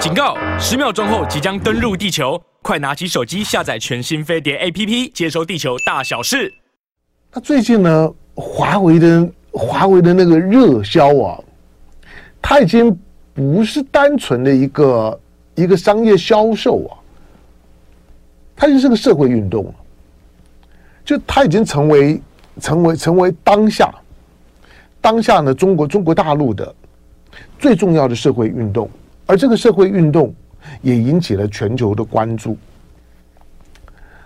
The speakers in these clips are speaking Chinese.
警告！十秒钟后即将登陆地球，快拿起手机下载全新飞碟 APP，接收地球大小事。那最近呢，华为的华为的那个热销啊，它已经不是单纯的一个一个商业销售啊，它就是个社会运动，就它已经成为成为成为当下当下呢中国中国大陆的最重要的社会运动。而这个社会运动也引起了全球的关注。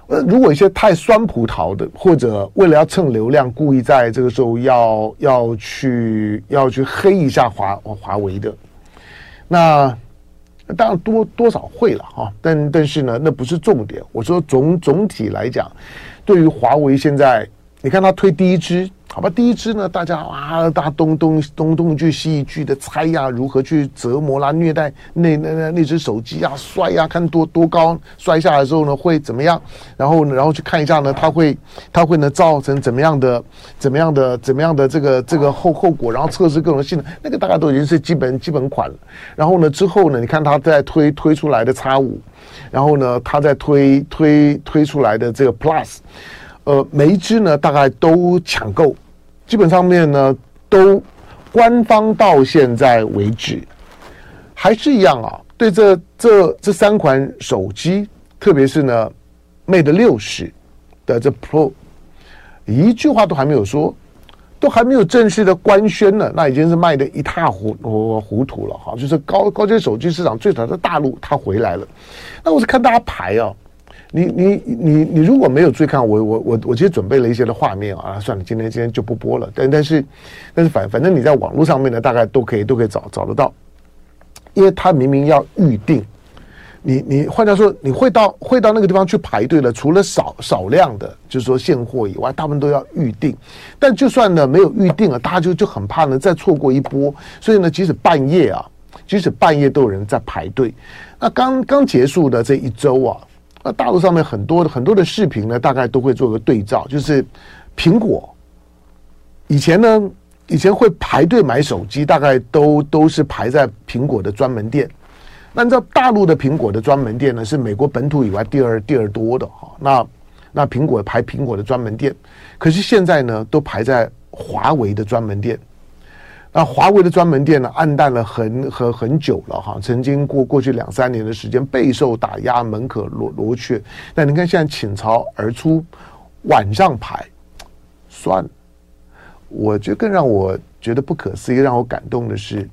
呃，如果一些太酸葡萄的，或者为了要蹭流量，故意在这个时候要要去要去黑一下华华为的，那当然多多少会了哈。但但是呢，那不是重点。我说总总体来讲，对于华为现在，你看他推第一支。好吧，第一支呢，大家啊，大家东东东东一句西一句的猜呀，如何去折磨啦、虐待那那那那只手机呀、摔呀，看多多高摔下来之后呢会怎么样？然后呢，然后去看一下呢，它会它会呢造成怎么样的怎么样的怎么样的这个这个后后果？然后测试各种性能，那个大概都已经是基本基本款了。然后呢，之后呢，你看它在推推出来的 X5，然后呢，它在推推推出来的这个 Plus。呃，每一支呢，大概都抢购，基本上面呢，都官方到现在为止，还是一样啊。对这这这三款手机，特别是呢，Mate 六十的这 Pro，一句话都还没有说，都还没有正式的官宣呢，那已经是卖得一塌糊糊涂了哈。就是高高阶手机市场最早的大陆，它回来了。那我是看大家排啊。你你你你如果没有注意看，我我我我其实准备了一些的画面啊，算了，今天今天就不播了。但但是但是反反正你在网络上面呢，大概都可以都可以找找得到，因为他明明要预定，你你换句话说，你会到会到那个地方去排队了，除了少少量的，就是说现货以外，大部分都要预定。但就算呢没有预定啊，大家就就很怕呢再错过一波，所以呢，即使半夜啊，即使半夜都有人在排队。那刚刚结束的这一周啊。那大陆上面很多的很多的视频呢，大概都会做个对照，就是苹果以前呢，以前会排队买手机，大概都都是排在苹果的专门店。那你知道大陆的苹果的专门店呢，是美国本土以外第二第二多的哈。那那苹果排苹果的专门店，可是现在呢，都排在华为的专门店。那华为的专门店呢，暗淡了很很很久了哈，曾经过过去两三年的时间备受打压，门可罗罗雀。但你看现在倾巢而出，晚上排，算。我觉得更让我觉得不可思议、让我感动的是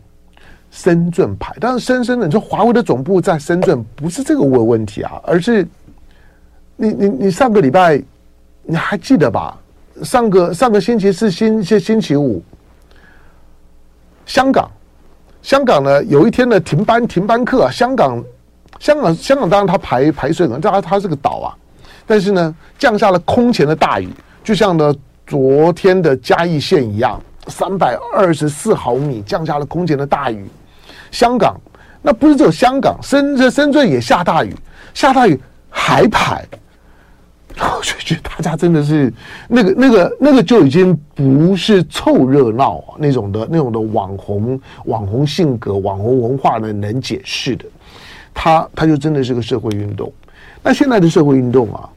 深圳排。但是深深的，你说华为的总部在深圳，不是这个问问题啊，而是你你你上个礼拜你还记得吧？上个上个星期四、星星星期五。香港，香港呢，有一天呢停班停班课啊。香港，香港，香港当然它排排水呢，它它是个岛啊，但是呢降下了空前的大雨，就像呢昨天的嘉义县一样，三百二十四毫米降下了空前的大雨。香港那不是只有香港，深圳深圳也下大雨，下大雨还排。我就觉得大家真的是那个、那个、那个就已经不是凑热闹那种的、那种的网红、网红性格、网红文化呢能解释的，它它就真的是个社会运动。那现在的社会运动啊，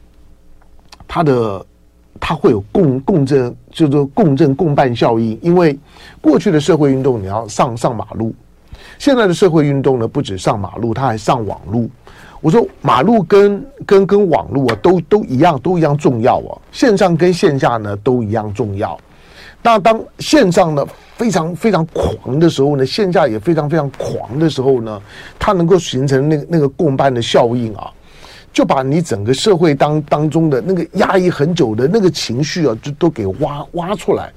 它的它会有共共振，就是共振共伴效应。因为过去的社会运动你要上上马路，现在的社会运动呢不止上马路，它还上网路。我说马路跟跟跟网络啊，都都一样，都一样重要啊。线上跟线下呢，都一样重要。那当线上呢非常非常狂的时候呢，线下也非常非常狂的时候呢，它能够形成那个那个共伴的效应啊。就把你整个社会当当中的那个压抑很久的那个情绪啊，就都给挖挖出来。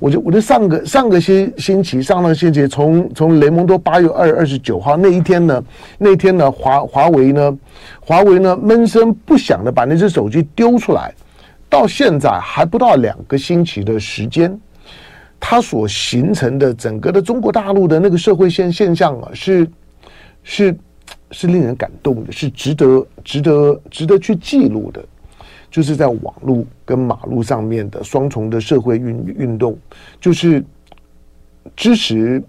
我就我就上个上个星星期上个星期从从雷蒙多八月二二十九号那一天呢，那天呢华华为呢华为呢闷声不响的把那只手机丢出来，到现在还不到两个星期的时间，它所形成的整个的中国大陆的那个社会现现象啊，是是。是令人感动的，是值得、值得、值得去记录的，就是在网络跟马路上面的双重的社会运运动，就是支持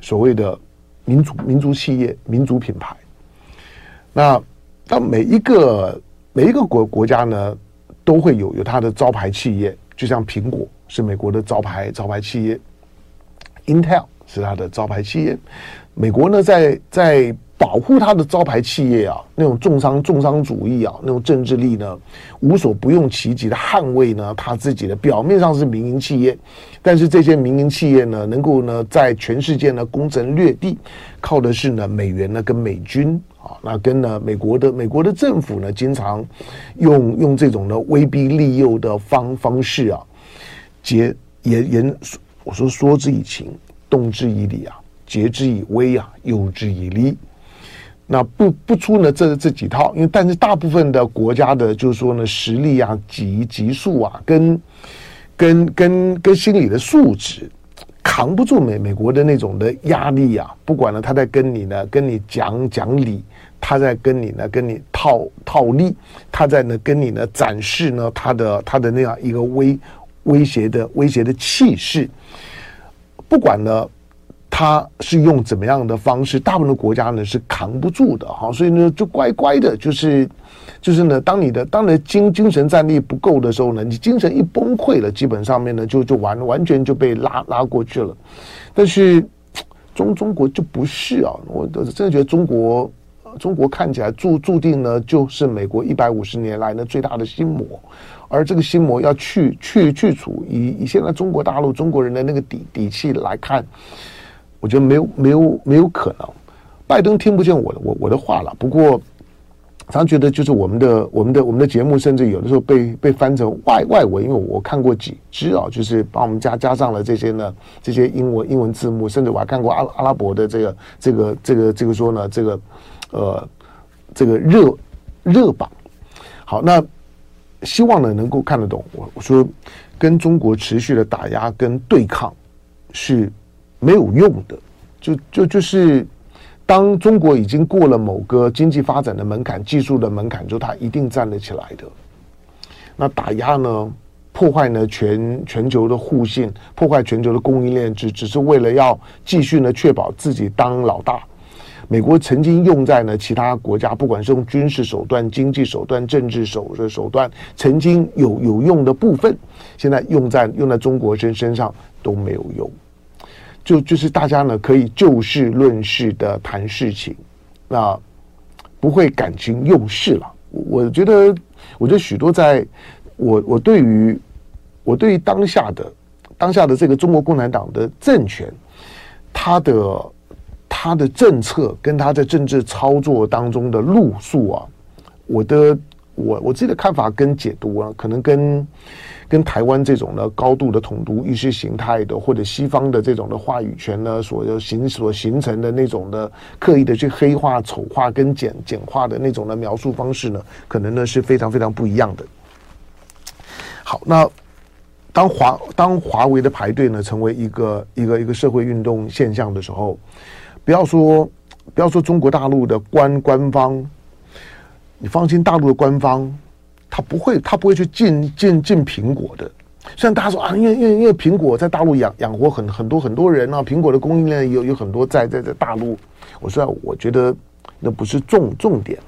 所谓的民族、民族企业、民族品牌，那当每一个每一个国国家呢，都会有有它的招牌企业，就像苹果是美国的招牌招牌企业，Intel 是它的招牌企业。美国呢，在在保护他的招牌企业啊，那种重商重商主义啊，那种政治力呢，无所不用其极的捍卫呢，他自己的表面上是民营企业，但是这些民营企业呢，能够呢，在全世界呢攻城略地，靠的是呢美元呢跟美军啊，那跟呢美国的美国的政府呢，经常用用这种呢威逼利诱的方方式啊，结言言我说说之以情，动之以理啊。结之以威啊，诱之以利，那不不出呢这这几套，因为但是大部分的国家的，就是说呢实力啊、级级数啊，跟跟跟跟心理的素质，扛不住美美国的那种的压力啊。不管呢他在跟你呢跟你讲讲理，他在跟你呢跟你套套利，他在呢跟你呢展示呢他的他的那样一个威威胁的威胁的气势，不管呢。他是用怎么样的方式？大部分的国家呢是扛不住的哈，所以呢就乖乖的，就是就是呢，当你的当你的精精神战力不够的时候呢，你精神一崩溃了，基本上面呢就就完完全就被拉拉过去了。但是中中国就不是啊，我真的觉得中国中国看起来注注定呢就是美国一百五十年来呢最大的心魔，而这个心魔要去去去除，以以现在中国大陆中国人的那个底底气来看。我觉得没有没有没有可能，拜登听不见我的我我的话了。不过，常觉得就是我们的我们的我们的节目，甚至有的时候被被翻成外外文，因为我看过几支啊，就是帮我们加加上了这些呢这些英文英文字幕，甚至我还看过阿阿拉伯的这个这个这个这个说呢这个呃这个热热榜。好，那希望呢能够看得懂我我说跟中国持续的打压跟对抗是。没有用的，就就就是，当中国已经过了某个经济发展的门槛、技术的门槛之后，它一定站得起来的。那打压呢，破坏呢全全球的互信，破坏全球的供应链，只只是为了要继续呢确保自己当老大。美国曾经用在呢其他国家，不管是用军事手段、经济手段、政治手的手段，曾经有有用的部分，现在用在用在中国身身上都没有用。就就是大家呢可以就事论事的谈事情，那不会感情用事了。我觉得，我觉得许多在我我对于我对于当下的当下的这个中国共产党的政权，他的他的政策跟他在政治操作当中的路数啊，我的我我自己的看法跟解读啊，可能跟。跟台湾这种呢高度的统独意识形态的，或者西方的这种的话语权呢，所形所形成的那种的刻意的去黑化、丑化跟简简化的那种的描述方式呢，可能呢是非常非常不一样的。好，那当华当华为的排队呢成为一个一个一个社会运动现象的时候，不要说不要说中国大陆的官官方，你放心，大陆的官方。他不会，他不会去进进进苹果的。虽然大家说啊，因为因为因为苹果在大陆养养活很很多很多人啊，苹果的供应链有有很多在在在大陆。我说我觉得那不是重重点。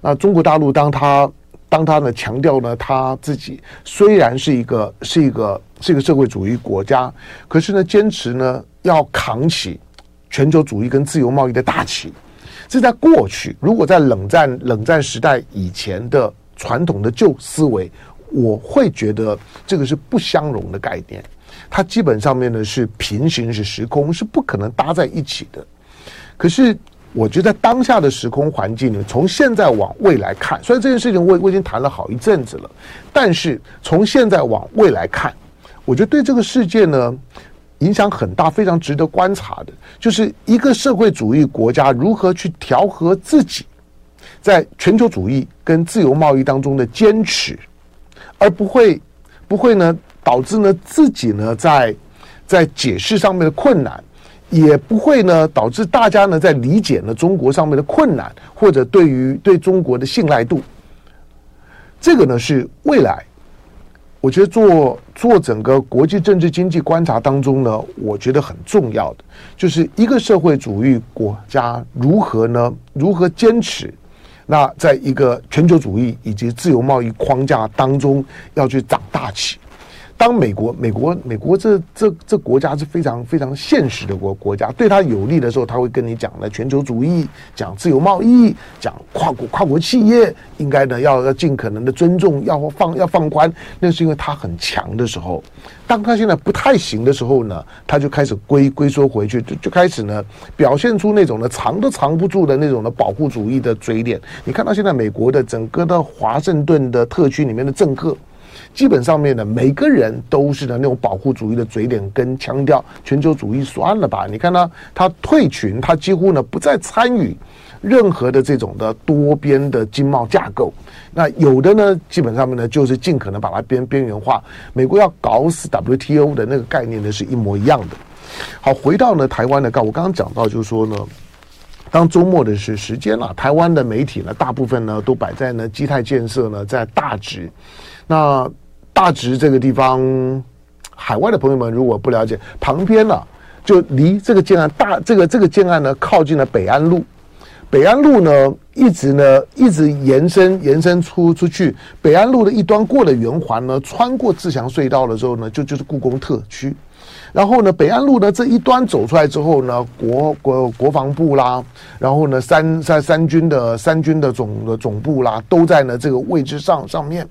那中国大陆当他当他呢强调呢他自己虽然是一个是一个是一个社会主义国家，可是呢坚持呢要扛起全球主义跟自由贸易的大旗。这在过去，如果在冷战冷战时代以前的。传统的旧思维，我会觉得这个是不相容的概念，它基本上面呢是平行是时空，是不可能搭在一起的。可是我觉得当下的时空环境呢，从现在往未来看，虽然这件事情我我已经谈了好一阵子了，但是从现在往未来看，我觉得对这个世界呢影响很大，非常值得观察的，就是一个社会主义国家如何去调和自己。在全球主义跟自由贸易当中的坚持，而不会不会呢导致呢自己呢在在解释上面的困难，也不会呢导致大家呢在理解呢中国上面的困难，或者对于对中国的信赖度，这个呢是未来，我觉得做做整个国际政治经济观察当中呢，我觉得很重要的，就是一个社会主义国家如何呢如何坚持。那在一个全球主义以及自由贸易框架当中要去长大起。当美国、美国、美国这这这国家是非常非常现实的国国家，对他有利的时候，他会跟你讲呢全球主义，讲自由贸易，讲跨国跨国企业应该呢要要尽可能的尊重，要放要放宽，那是因为他很强的时候。当他现在不太行的时候呢，他就开始龟龟缩回去，就就开始呢表现出那种呢藏都藏不住的那种的保护主义的嘴脸。你看到现在美国的整个的华盛顿的特区里面的政客。基本上面呢，每个人都是的那种保护主义的嘴脸跟腔调，全球主义算了吧。你看他，他退群，他几乎呢不再参与任何的这种的多边的经贸架构。那有的呢，基本上面呢就是尽可能把它边边缘化。美国要搞死 WTO 的那个概念呢是一模一样的。好，回到呢台湾的告，我刚刚讲到就是说呢，当周末的是时间了，台湾的媒体呢大部分呢都摆在呢基泰建设呢在大直。那大直这个地方，海外的朋友们如果不了解，旁边呢、就离这个建案大这个这个建案呢靠近了北安路，北安路呢一直呢一直延伸延伸出出去，北安路的一端过了圆环呢，穿过自强隧道的时候呢，就就是故宫特区。然后呢，北安路呢这一端走出来之后呢，国国国防部啦，然后呢三三三军的三军的总的总部啦，都在呢这个位置上上面。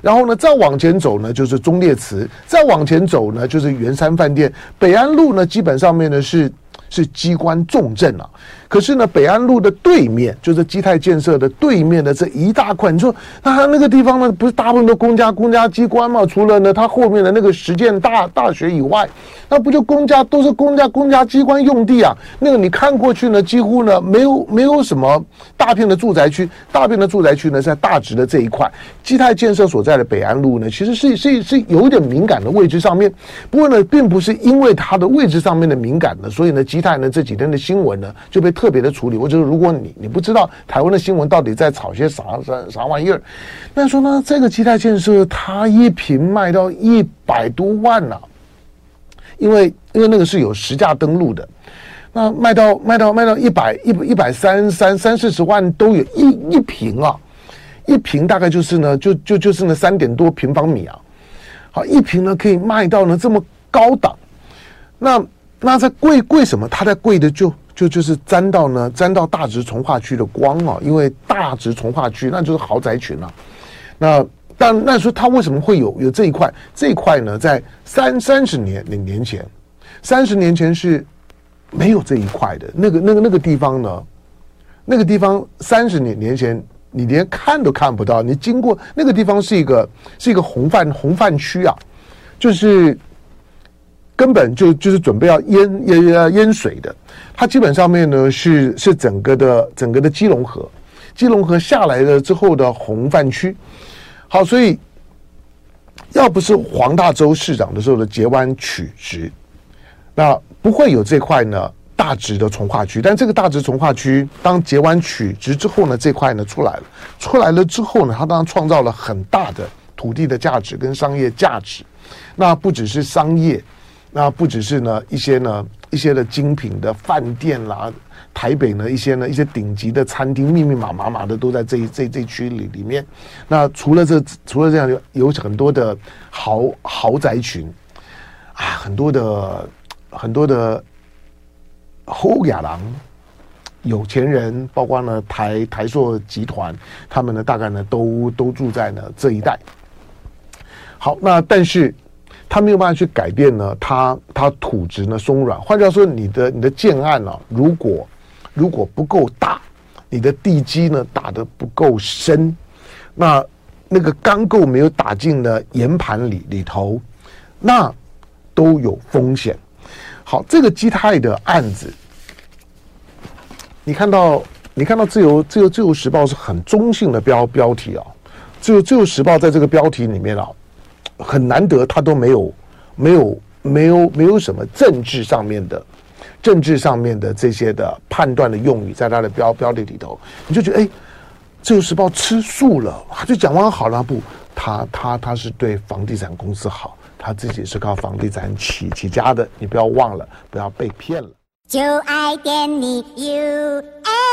然后呢再往前走呢就是忠烈祠，再往前走呢就是圆山饭店。北安路呢基本上面呢是是机关重镇啊。可是呢，北安路的对面就是基泰建设的对面的这一大块，你说那他那个地方呢，不是大部分都公家公家机关吗？除了呢，他后面的那个实践大大学以外，那不就公家都是公家公家机关用地啊？那个你看过去呢，几乎呢没有没有什么大片的住宅区，大片的住宅区呢在大直的这一块，基泰建设所在的北安路呢，其实是是是有一点敏感的位置上面。不过呢，并不是因为它的位置上面的敏感呢，所以呢，基泰呢这几天的新闻呢就被。特别的处理，或者如果你你不知道台湾的新闻到底在炒些啥啥啥玩意儿，那说呢，这个基泰建设它一坪卖到一百多万呢、啊，因为因为那个是有实价登录的，那卖到卖到卖到一百一一百三三三四十万都有一一坪啊，一坪大概就是呢就就就是那三点多平方米啊，好一瓶呢可以卖到呢这么高档，那那在贵贵什么？它在贵的就。就就是沾到呢，沾到大直从化区的光啊，因为大直从化区那就是豪宅群啊。那但那说他为什么会有有这一块？这一块呢，在三三十年年年前，三十年前是没有这一块的。那个那个那个地方呢，那个地方三十年年前你连看都看不到。你经过那个地方是一个是一个红饭红饭区啊，就是。根本就就是准备要淹淹淹水的，它基本上面呢是是整个的整个的基隆河，基隆河下来了之后的洪泛区，好，所以要不是黄大洲市长的时候的截弯取直，那不会有这块呢大直的从化区。但这个大直从化区当截弯取直之后呢，这块呢出来了，出来了之后呢，它当然创造了很大的土地的价值跟商业价值。那不只是商业。那不只是呢一些呢一些的精品的饭店啦，台北呢一些呢一些顶级的餐厅，密密麻麻麻的都在这一这这区里里面。那除了这除了这样，有有很多的豪豪宅群啊，很多的很多的后亚郎有钱人，包括呢台台塑集团，他们呢大概呢都都住在呢这一带。好，那但是。他没有办法去改变呢，他他土质呢松软。换句话说，你的你的建案呢、啊，如果如果不够大，你的地基呢打得不够深，那那个钢构没有打进呢岩盘里里头，那都有风险。好，这个基泰的案子，你看到你看到自由自由自由时报是很中性的标标题啊，自由自由时报在这个标题里面啊。很难得，他都没有，没有，没有，没有什么政治上面的，政治上面的这些的判断的用语，在他的标标题里头，你就觉得哎，《自由时报》吃素了，他就讲完好了不？他他他是对房地产公司好，他自己是靠房地产起起家的，你不要忘了，不要被骗了。就爱点你 UFO